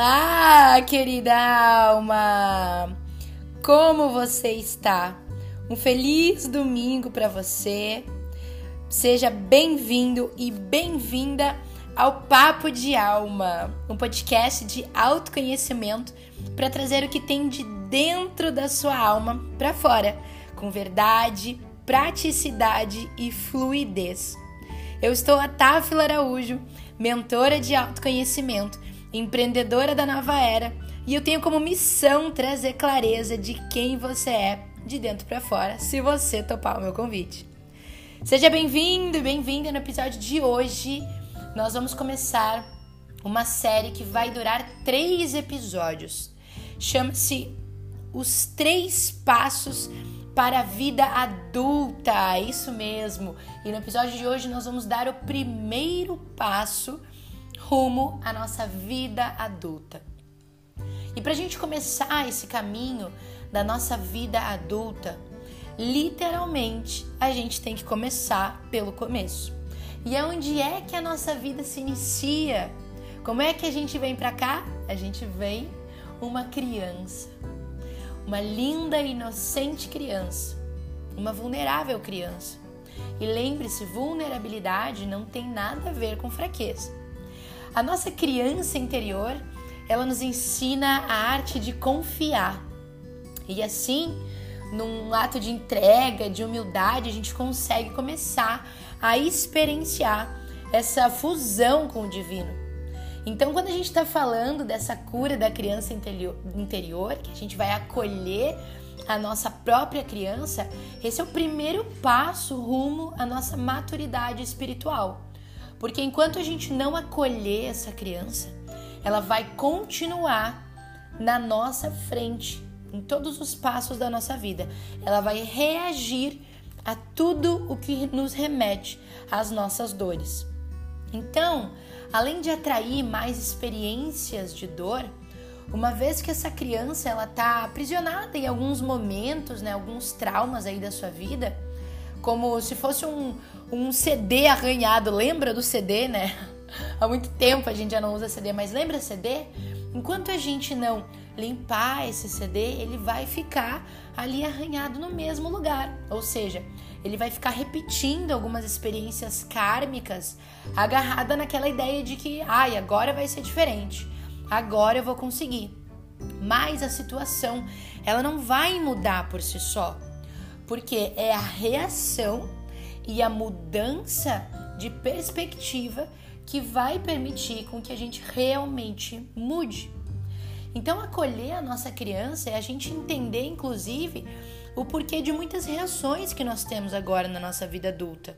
Olá, querida alma! Como você está? Um feliz domingo para você. Seja bem-vindo e bem-vinda ao Papo de Alma, um podcast de autoconhecimento para trazer o que tem de dentro da sua alma para fora, com verdade, praticidade e fluidez. Eu estou a Táfila Araújo, mentora de autoconhecimento empreendedora da nova era, e eu tenho como missão trazer clareza de quem você é de dentro para fora, se você topar o meu convite. Seja bem-vindo e bem-vinda no episódio de hoje. Nós vamos começar uma série que vai durar três episódios. Chama-se Os Três Passos para a Vida Adulta. É isso mesmo. E no episódio de hoje nós vamos dar o primeiro passo rumo à nossa vida adulta. E para a gente começar esse caminho da nossa vida adulta, literalmente a gente tem que começar pelo começo. E é onde é que a nossa vida se inicia? Como é que a gente vem para cá? A gente vem uma criança, uma linda e inocente criança, uma vulnerável criança. E lembre-se, vulnerabilidade não tem nada a ver com fraqueza. A nossa criança interior, ela nos ensina a arte de confiar. E assim, num ato de entrega, de humildade, a gente consegue começar a experienciar essa fusão com o divino. Então, quando a gente está falando dessa cura da criança interior, que a gente vai acolher a nossa própria criança, esse é o primeiro passo rumo à nossa maturidade espiritual. Porque enquanto a gente não acolher essa criança, ela vai continuar na nossa frente, em todos os passos da nossa vida. Ela vai reagir a tudo o que nos remete às nossas dores. Então, além de atrair mais experiências de dor, uma vez que essa criança ela está aprisionada em alguns momentos, né, alguns traumas aí da sua vida, como se fosse um, um CD arranhado. Lembra do CD, né? Há muito tempo a gente já não usa CD, mas lembra CD? Enquanto a gente não limpar esse CD, ele vai ficar ali arranhado no mesmo lugar. Ou seja, ele vai ficar repetindo algumas experiências kármicas, agarrada naquela ideia de que, ai, agora vai ser diferente. Agora eu vou conseguir. Mas a situação, ela não vai mudar por si só porque é a reação e a mudança de perspectiva que vai permitir com que a gente realmente mude. Então, acolher a nossa criança é a gente entender, inclusive, o porquê de muitas reações que nós temos agora na nossa vida adulta.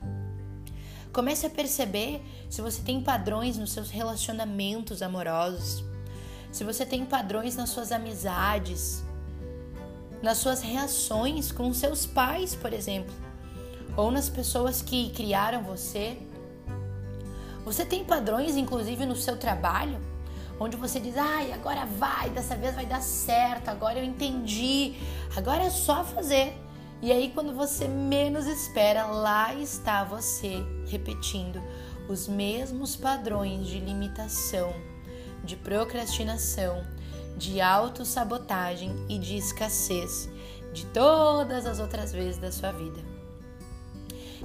Comece a perceber se você tem padrões nos seus relacionamentos amorosos, se você tem padrões nas suas amizades, nas suas reações com seus pais, por exemplo, ou nas pessoas que criaram você. Você tem padrões, inclusive, no seu trabalho, onde você diz: ai, agora vai, dessa vez vai dar certo, agora eu entendi, agora é só fazer. E aí, quando você menos espera, lá está você repetindo os mesmos padrões de limitação, de procrastinação, de autossabotagem e de escassez de todas as outras vezes da sua vida.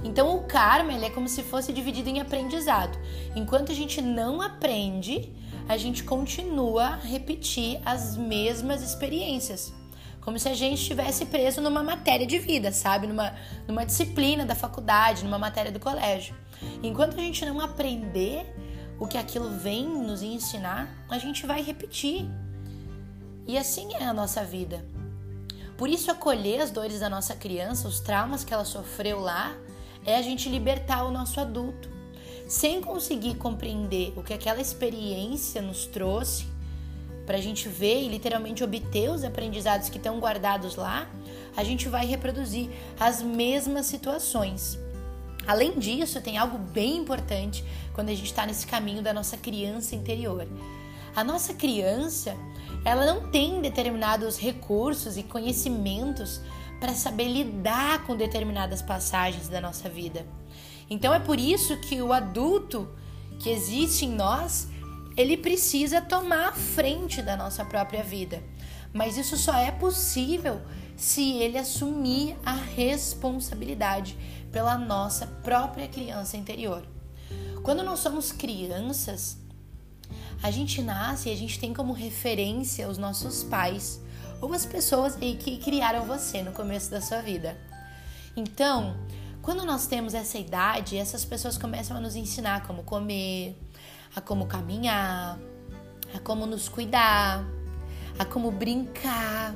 Então o karma ele é como se fosse dividido em aprendizado. Enquanto a gente não aprende, a gente continua a repetir as mesmas experiências. Como se a gente estivesse preso numa matéria de vida, sabe? Numa, numa disciplina da faculdade, numa matéria do colégio. Enquanto a gente não aprender o que aquilo vem nos ensinar, a gente vai repetir e assim é a nossa vida. Por isso, acolher as dores da nossa criança, os traumas que ela sofreu lá, é a gente libertar o nosso adulto. Sem conseguir compreender o que aquela experiência nos trouxe, para a gente ver e literalmente obter os aprendizados que estão guardados lá, a gente vai reproduzir as mesmas situações. Além disso, tem algo bem importante quando a gente está nesse caminho da nossa criança interior. A nossa criança, ela não tem determinados recursos e conhecimentos para saber lidar com determinadas passagens da nossa vida. Então é por isso que o adulto que existe em nós, ele precisa tomar a frente da nossa própria vida. Mas isso só é possível se ele assumir a responsabilidade pela nossa própria criança interior. Quando nós somos crianças, a gente nasce e a gente tem como referência os nossos pais ou as pessoas que criaram você no começo da sua vida. Então, quando nós temos essa idade, essas pessoas começam a nos ensinar como comer, a como caminhar, a como nos cuidar, a como brincar,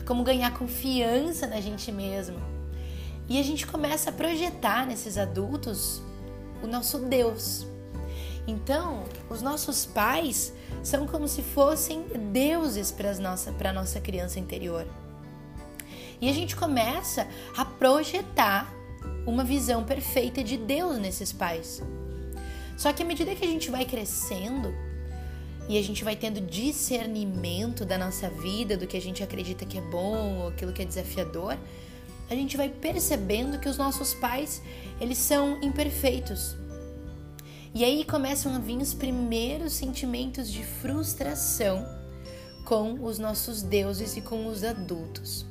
a como ganhar confiança na gente mesmo. E a gente começa a projetar nesses adultos o nosso Deus. Então, os nossos pais são como se fossem deuses para nossa, a nossa criança interior. E a gente começa a projetar uma visão perfeita de Deus nesses pais. Só que à medida que a gente vai crescendo e a gente vai tendo discernimento da nossa vida, do que a gente acredita que é bom ou aquilo que é desafiador, a gente vai percebendo que os nossos pais, eles são imperfeitos. E aí começam a vir os primeiros sentimentos de frustração com os nossos deuses e com os adultos.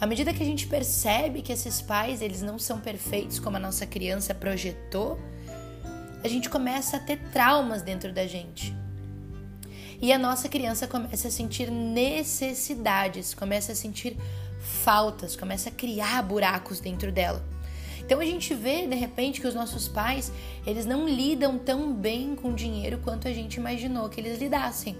À medida que a gente percebe que esses pais, eles não são perfeitos como a nossa criança projetou, a gente começa a ter traumas dentro da gente. E a nossa criança começa a sentir necessidades, começa a sentir faltas, começa a criar buracos dentro dela. Então a gente vê de repente que os nossos pais, eles não lidam tão bem com dinheiro quanto a gente imaginou que eles lidassem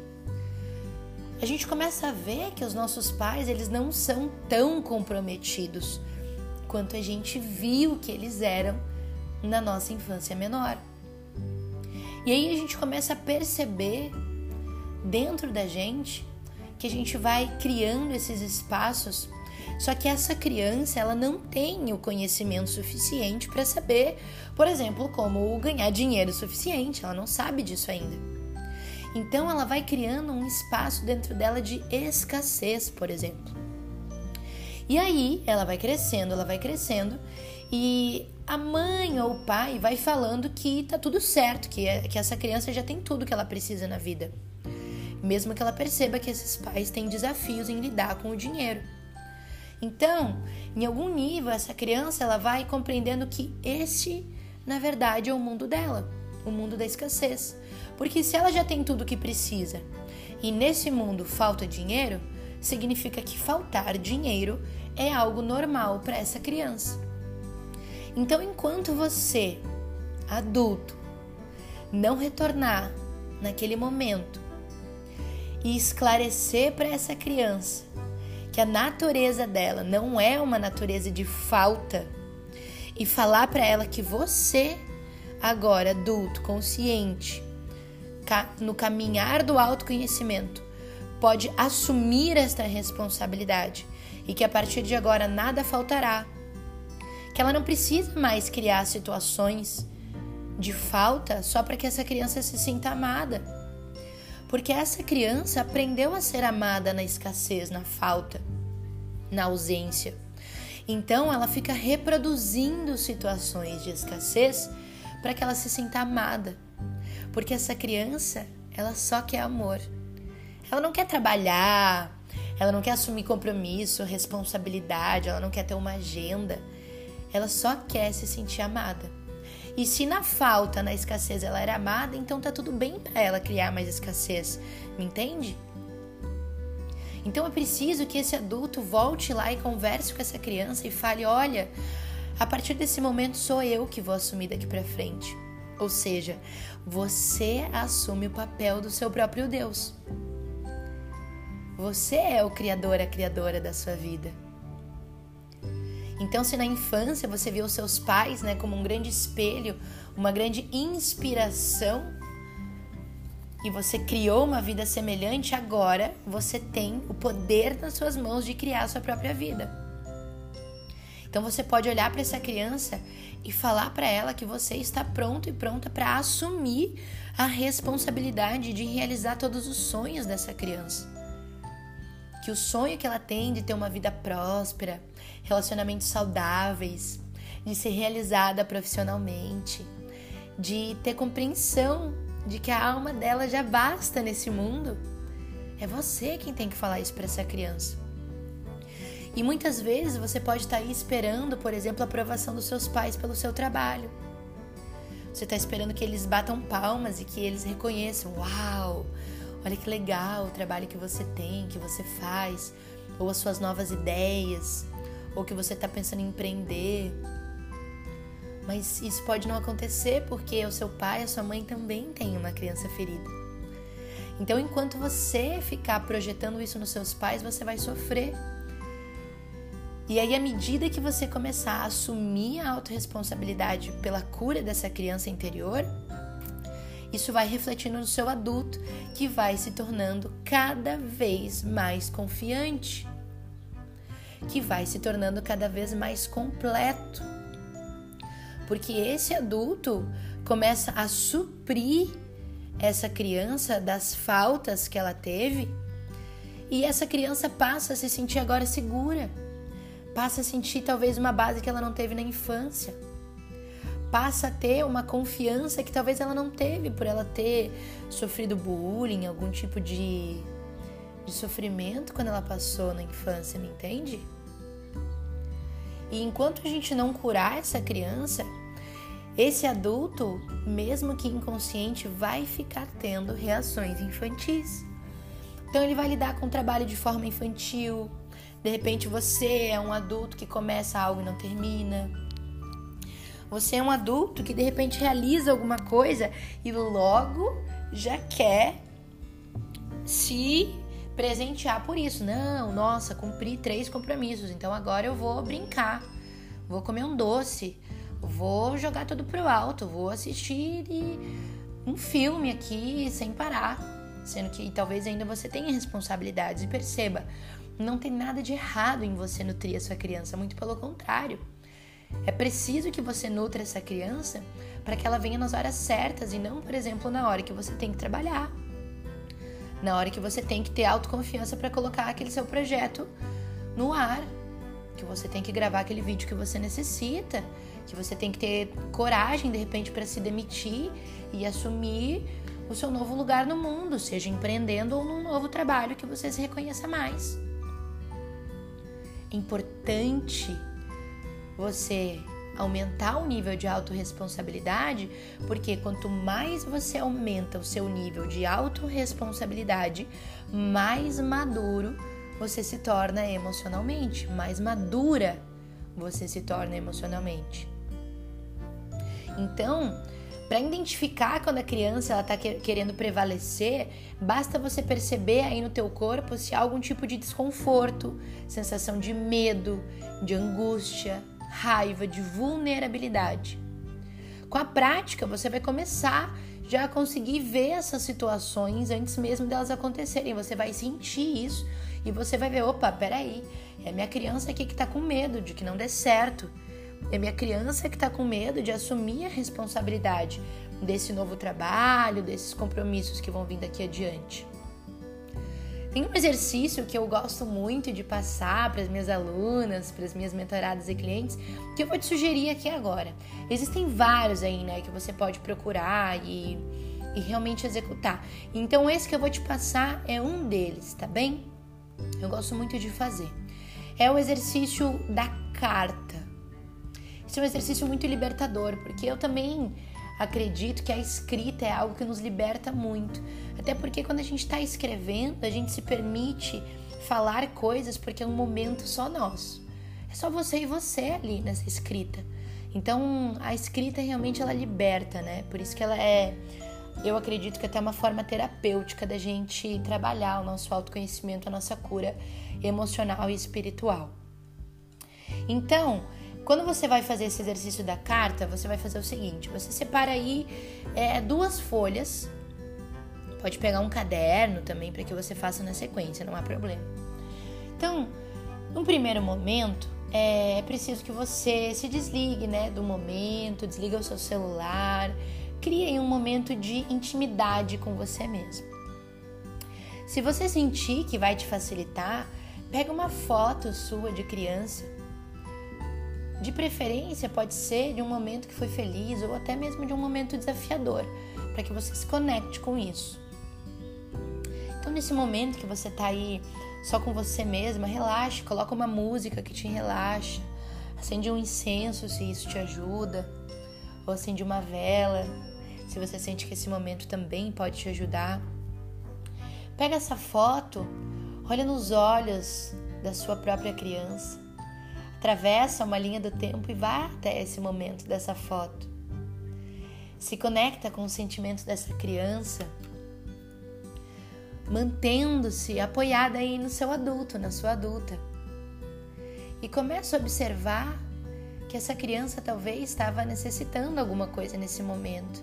a gente começa a ver que os nossos pais, eles não são tão comprometidos quanto a gente viu que eles eram na nossa infância menor. E aí a gente começa a perceber dentro da gente que a gente vai criando esses espaços, só que essa criança ela não tem o conhecimento suficiente para saber, por exemplo, como ganhar dinheiro suficiente, ela não sabe disso ainda. Então ela vai criando um espaço dentro dela de escassez, por exemplo. E aí ela vai crescendo, ela vai crescendo e a mãe ou o pai vai falando que tá tudo certo, que, é, que essa criança já tem tudo que ela precisa na vida. Mesmo que ela perceba que esses pais têm desafios em lidar com o dinheiro. Então, em algum nível, essa criança ela vai compreendendo que este, na verdade, é o mundo dela, o mundo da escassez. Porque se ela já tem tudo o que precisa e nesse mundo falta dinheiro, significa que faltar dinheiro é algo normal para essa criança. Então, enquanto você, adulto, não retornar naquele momento e esclarecer para essa criança que a natureza dela não é uma natureza de falta e falar para ela que você, agora adulto, consciente, no caminhar do autoconhecimento, pode assumir esta responsabilidade e que a partir de agora nada faltará. Que ela não precisa mais criar situações de falta só para que essa criança se sinta amada. Porque essa criança aprendeu a ser amada na escassez, na falta, na ausência. Então ela fica reproduzindo situações de escassez para que ela se sinta amada. Porque essa criança, ela só quer amor. Ela não quer trabalhar, ela não quer assumir compromisso, responsabilidade, ela não quer ter uma agenda. Ela só quer se sentir amada. E se na falta, na escassez, ela era amada, então tá tudo bem para ela criar mais escassez. Me entende? Então é preciso que esse adulto volte lá e converse com essa criança e fale: olha, a partir desse momento sou eu que vou assumir daqui para frente. Ou seja, você assume o papel do seu próprio Deus. Você é o criador, a criadora da sua vida. Então, se na infância você viu seus pais né, como um grande espelho, uma grande inspiração, e você criou uma vida semelhante, agora você tem o poder nas suas mãos de criar a sua própria vida. Então você pode olhar para essa criança e falar para ela que você está pronto e pronta para assumir a responsabilidade de realizar todos os sonhos dessa criança. Que o sonho que ela tem de ter uma vida próspera, relacionamentos saudáveis, de ser realizada profissionalmente, de ter compreensão de que a alma dela já basta nesse mundo, é você quem tem que falar isso para essa criança. E muitas vezes você pode estar tá aí esperando, por exemplo, a aprovação dos seus pais pelo seu trabalho. Você está esperando que eles batam palmas e que eles reconheçam: Uau, olha que legal o trabalho que você tem, que você faz, ou as suas novas ideias, ou que você está pensando em empreender. Mas isso pode não acontecer porque o seu pai, a sua mãe também tem uma criança ferida. Então, enquanto você ficar projetando isso nos seus pais, você vai sofrer. E aí, à medida que você começar a assumir a autorresponsabilidade pela cura dessa criança interior, isso vai refletindo no seu adulto, que vai se tornando cada vez mais confiante, que vai se tornando cada vez mais completo. Porque esse adulto começa a suprir essa criança das faltas que ela teve, e essa criança passa a se sentir agora segura passa a sentir talvez uma base que ela não teve na infância. Passa a ter uma confiança que talvez ela não teve por ela ter sofrido bullying, algum tipo de, de sofrimento quando ela passou na infância, me entende? E enquanto a gente não curar essa criança, esse adulto, mesmo que inconsciente, vai ficar tendo reações infantis. Então ele vai lidar com o trabalho de forma infantil, de repente você é um adulto que começa algo e não termina. Você é um adulto que de repente realiza alguma coisa e logo já quer se presentear por isso. Não, nossa, cumpri três compromissos, então agora eu vou brincar, vou comer um doce, vou jogar tudo pro alto, vou assistir um filme aqui sem parar. Sendo que talvez ainda você tenha responsabilidades. E perceba, não tem nada de errado em você nutrir a sua criança, muito pelo contrário. É preciso que você nutra essa criança para que ela venha nas horas certas e não, por exemplo, na hora que você tem que trabalhar. Na hora que você tem que ter autoconfiança para colocar aquele seu projeto no ar, que você tem que gravar aquele vídeo que você necessita, que você tem que ter coragem de repente para se demitir e assumir o seu novo lugar no mundo, seja empreendendo ou num novo trabalho que você se reconheça mais. Importante você aumentar o nível de autorresponsabilidade, porque quanto mais você aumenta o seu nível de autorresponsabilidade, mais maduro você se torna emocionalmente, mais madura você se torna emocionalmente. Então, para identificar quando a criança está querendo prevalecer, basta você perceber aí no teu corpo se há algum tipo de desconforto, sensação de medo, de angústia, raiva, de vulnerabilidade. Com a prática, você vai começar já a conseguir ver essas situações antes mesmo delas acontecerem. Você vai sentir isso e você vai ver, opa, peraí, é minha criança aqui que está com medo de que não dê certo é minha criança que está com medo de assumir a responsabilidade desse novo trabalho, desses compromissos que vão vir daqui adiante. Tem um exercício que eu gosto muito de passar para as minhas alunas, para as minhas mentoradas e clientes, que eu vou te sugerir aqui agora. Existem vários aí, né, que você pode procurar e, e realmente executar. Então, esse que eu vou te passar é um deles, tá bem? Eu gosto muito de fazer. É o exercício da carta. Isso é um exercício muito libertador, porque eu também acredito que a escrita é algo que nos liberta muito. Até porque quando a gente está escrevendo, a gente se permite falar coisas porque é um momento só nosso. É só você e você ali nessa escrita. Então, a escrita realmente ela liberta, né? Por isso que ela é, eu acredito que é até uma forma terapêutica da gente trabalhar o nosso autoconhecimento, a nossa cura emocional e espiritual. Então, quando você vai fazer esse exercício da carta, você vai fazer o seguinte: você separa aí é, duas folhas. Pode pegar um caderno também para que você faça na sequência, não há problema. Então, no primeiro momento, é, é preciso que você se desligue, né, do momento, desliga o seu celular, crie um momento de intimidade com você mesmo. Se você sentir que vai te facilitar, pega uma foto sua de criança De preferência, pode ser de um momento que foi feliz ou até mesmo de um momento desafiador, para que você se conecte com isso. Então, nesse momento que você está aí só com você mesma, relaxe, coloca uma música que te relaxa, acende um incenso se isso te ajuda, ou acende uma vela, se você sente que esse momento também pode te ajudar. Pega essa foto, olha nos olhos da sua própria criança atravessa uma linha do tempo e vai até esse momento dessa foto. Se conecta com os sentimentos dessa criança, mantendo-se apoiada aí no seu adulto, na sua adulta. E começa a observar que essa criança talvez estava necessitando alguma coisa nesse momento.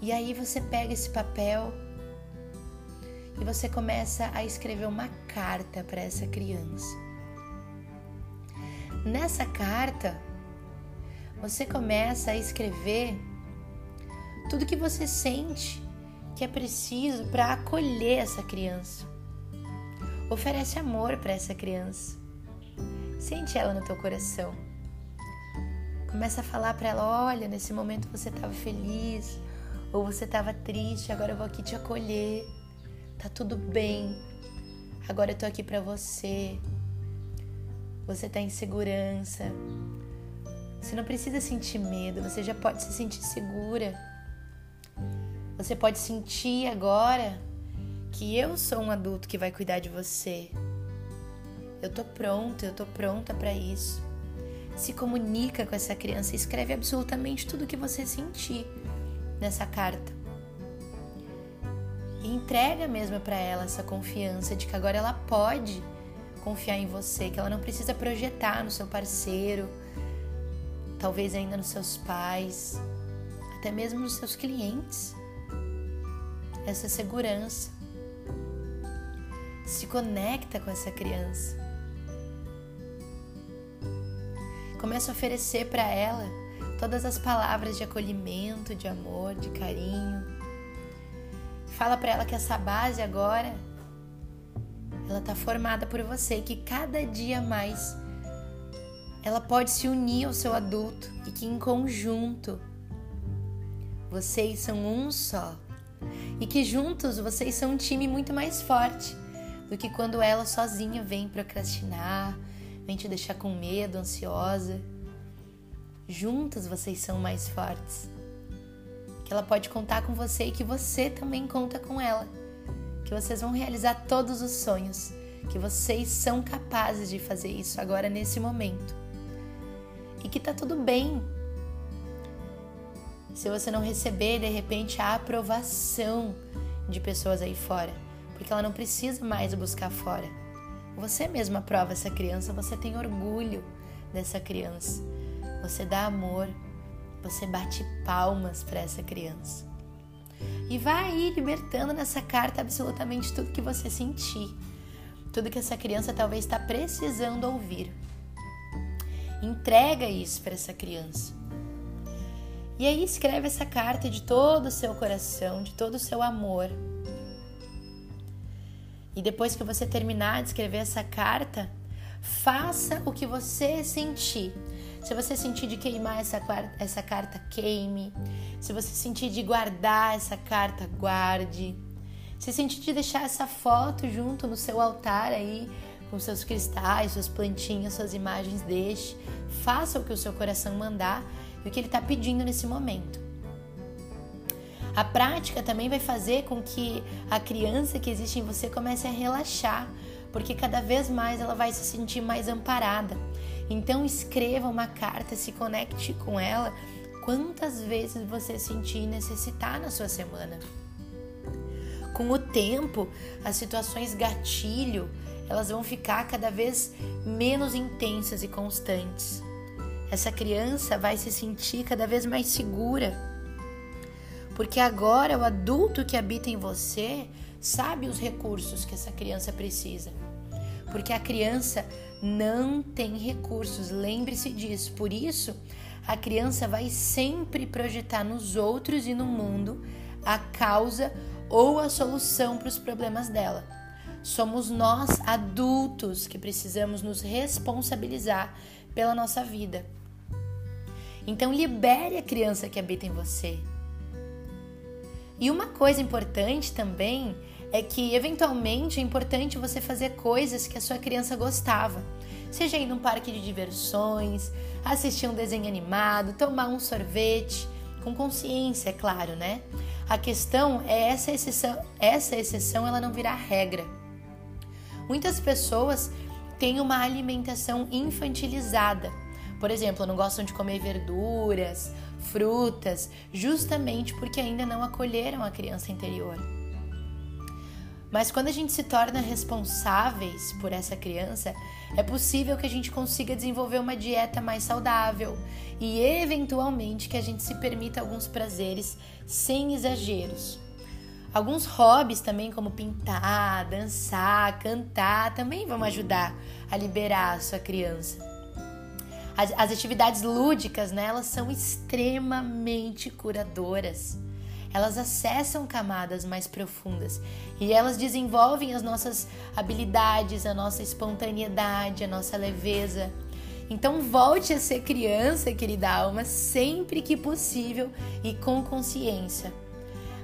E aí você pega esse papel e você começa a escrever uma carta para essa criança. Nessa carta, você começa a escrever tudo que você sente que é preciso para acolher essa criança. Oferece amor para essa criança. Sente ela no teu coração. Começa a falar para ela: olha, nesse momento você estava feliz ou você estava triste, agora eu vou aqui te acolher. Tá tudo bem. Agora eu tô aqui para você você está em segurança. Você não precisa sentir medo, você já pode se sentir segura. Você pode sentir agora que eu sou um adulto que vai cuidar de você. Eu tô pronta, eu tô pronta para isso. Se comunica com essa criança, escreve absolutamente tudo que você sentir nessa carta. E entrega mesmo para ela essa confiança de que agora ela pode confiar em você, que ela não precisa projetar no seu parceiro, talvez ainda nos seus pais, até mesmo nos seus clientes. Essa segurança. Se conecta com essa criança. Começa a oferecer para ela todas as palavras de acolhimento, de amor, de carinho. Fala para ela que essa base agora ela está formada por você que cada dia mais ela pode se unir ao seu adulto e que em conjunto vocês são um só e que juntos vocês são um time muito mais forte do que quando ela sozinha vem procrastinar, vem te deixar com medo, ansiosa. Juntos vocês são mais fortes. Que ela pode contar com você e que você também conta com ela que vocês vão realizar todos os sonhos, que vocês são capazes de fazer isso agora nesse momento. E que tá tudo bem. Se você não receber de repente a aprovação de pessoas aí fora, porque ela não precisa mais buscar fora. Você mesma aprova essa criança, você tem orgulho dessa criança. Você dá amor, você bate palmas para essa criança. E vai aí libertando nessa carta absolutamente tudo que você sentir, tudo que essa criança talvez está precisando ouvir. Entrega isso para essa criança. E aí escreve essa carta de todo o seu coração, de todo o seu amor. E depois que você terminar de escrever essa carta, faça o que você sentir. Se você sentir de queimar essa, essa carta, queime. Se você sentir de guardar essa carta, guarde. Se sentir de deixar essa foto junto no seu altar aí, com seus cristais, suas plantinhas, suas imagens, deixe. Faça o que o seu coração mandar e o que ele está pedindo nesse momento. A prática também vai fazer com que a criança que existe em você comece a relaxar, porque cada vez mais ela vai se sentir mais amparada. Então escreva uma carta, se conecte com ela quantas vezes você sentir necessitar na sua semana. Com o tempo, as situações gatilho, elas vão ficar cada vez menos intensas e constantes. Essa criança vai se sentir cada vez mais segura. Porque agora o adulto que habita em você sabe os recursos que essa criança precisa. Porque a criança não tem recursos, lembre-se disso. Por isso, a criança vai sempre projetar nos outros e no mundo a causa ou a solução para os problemas dela. Somos nós, adultos, que precisamos nos responsabilizar pela nossa vida. Então, libere a criança que habita em você. E uma coisa importante também é que, eventualmente, é importante você fazer coisas que a sua criança gostava. Seja ir num parque de diversões, assistir um desenho animado, tomar um sorvete, com consciência, é claro, né? A questão é essa exceção, essa exceção ela não virá regra. Muitas pessoas têm uma alimentação infantilizada. Por exemplo, não gostam de comer verduras, frutas, justamente porque ainda não acolheram a criança interior. Mas quando a gente se torna responsáveis por essa criança, é possível que a gente consiga desenvolver uma dieta mais saudável e, eventualmente, que a gente se permita alguns prazeres sem exageros. Alguns hobbies também, como pintar, dançar, cantar, também vão ajudar a liberar a sua criança. As, as atividades lúdicas, né, elas são extremamente curadoras. Elas acessam camadas mais profundas e elas desenvolvem as nossas habilidades, a nossa espontaneidade, a nossa leveza. Então volte a ser criança, querida alma, sempre que possível e com consciência.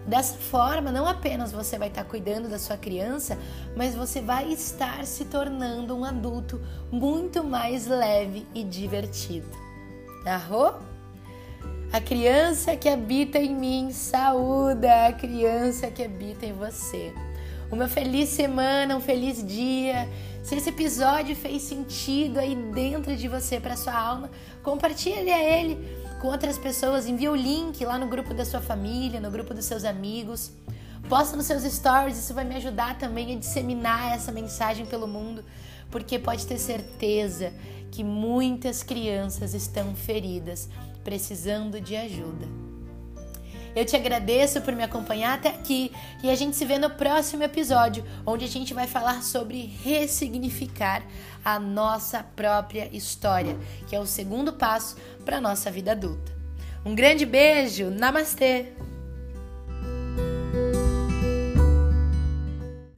Dessa forma, não apenas você vai estar cuidando da sua criança, mas você vai estar se tornando um adulto muito mais leve e divertido. Arro? A criança que habita em mim saúda a criança que habita em você. Uma feliz semana, um feliz dia. Se esse episódio fez sentido aí dentro de você para sua alma, compartilhe ele com outras pessoas, envie o link lá no grupo da sua família, no grupo dos seus amigos. Posta nos seus stories, isso vai me ajudar também a disseminar essa mensagem pelo mundo, porque pode ter certeza que muitas crianças estão feridas precisando de ajuda. Eu te agradeço por me acompanhar até aqui e a gente se vê no próximo episódio, onde a gente vai falar sobre ressignificar a nossa própria história, que é o segundo passo para a nossa vida adulta. Um grande beijo, namastê!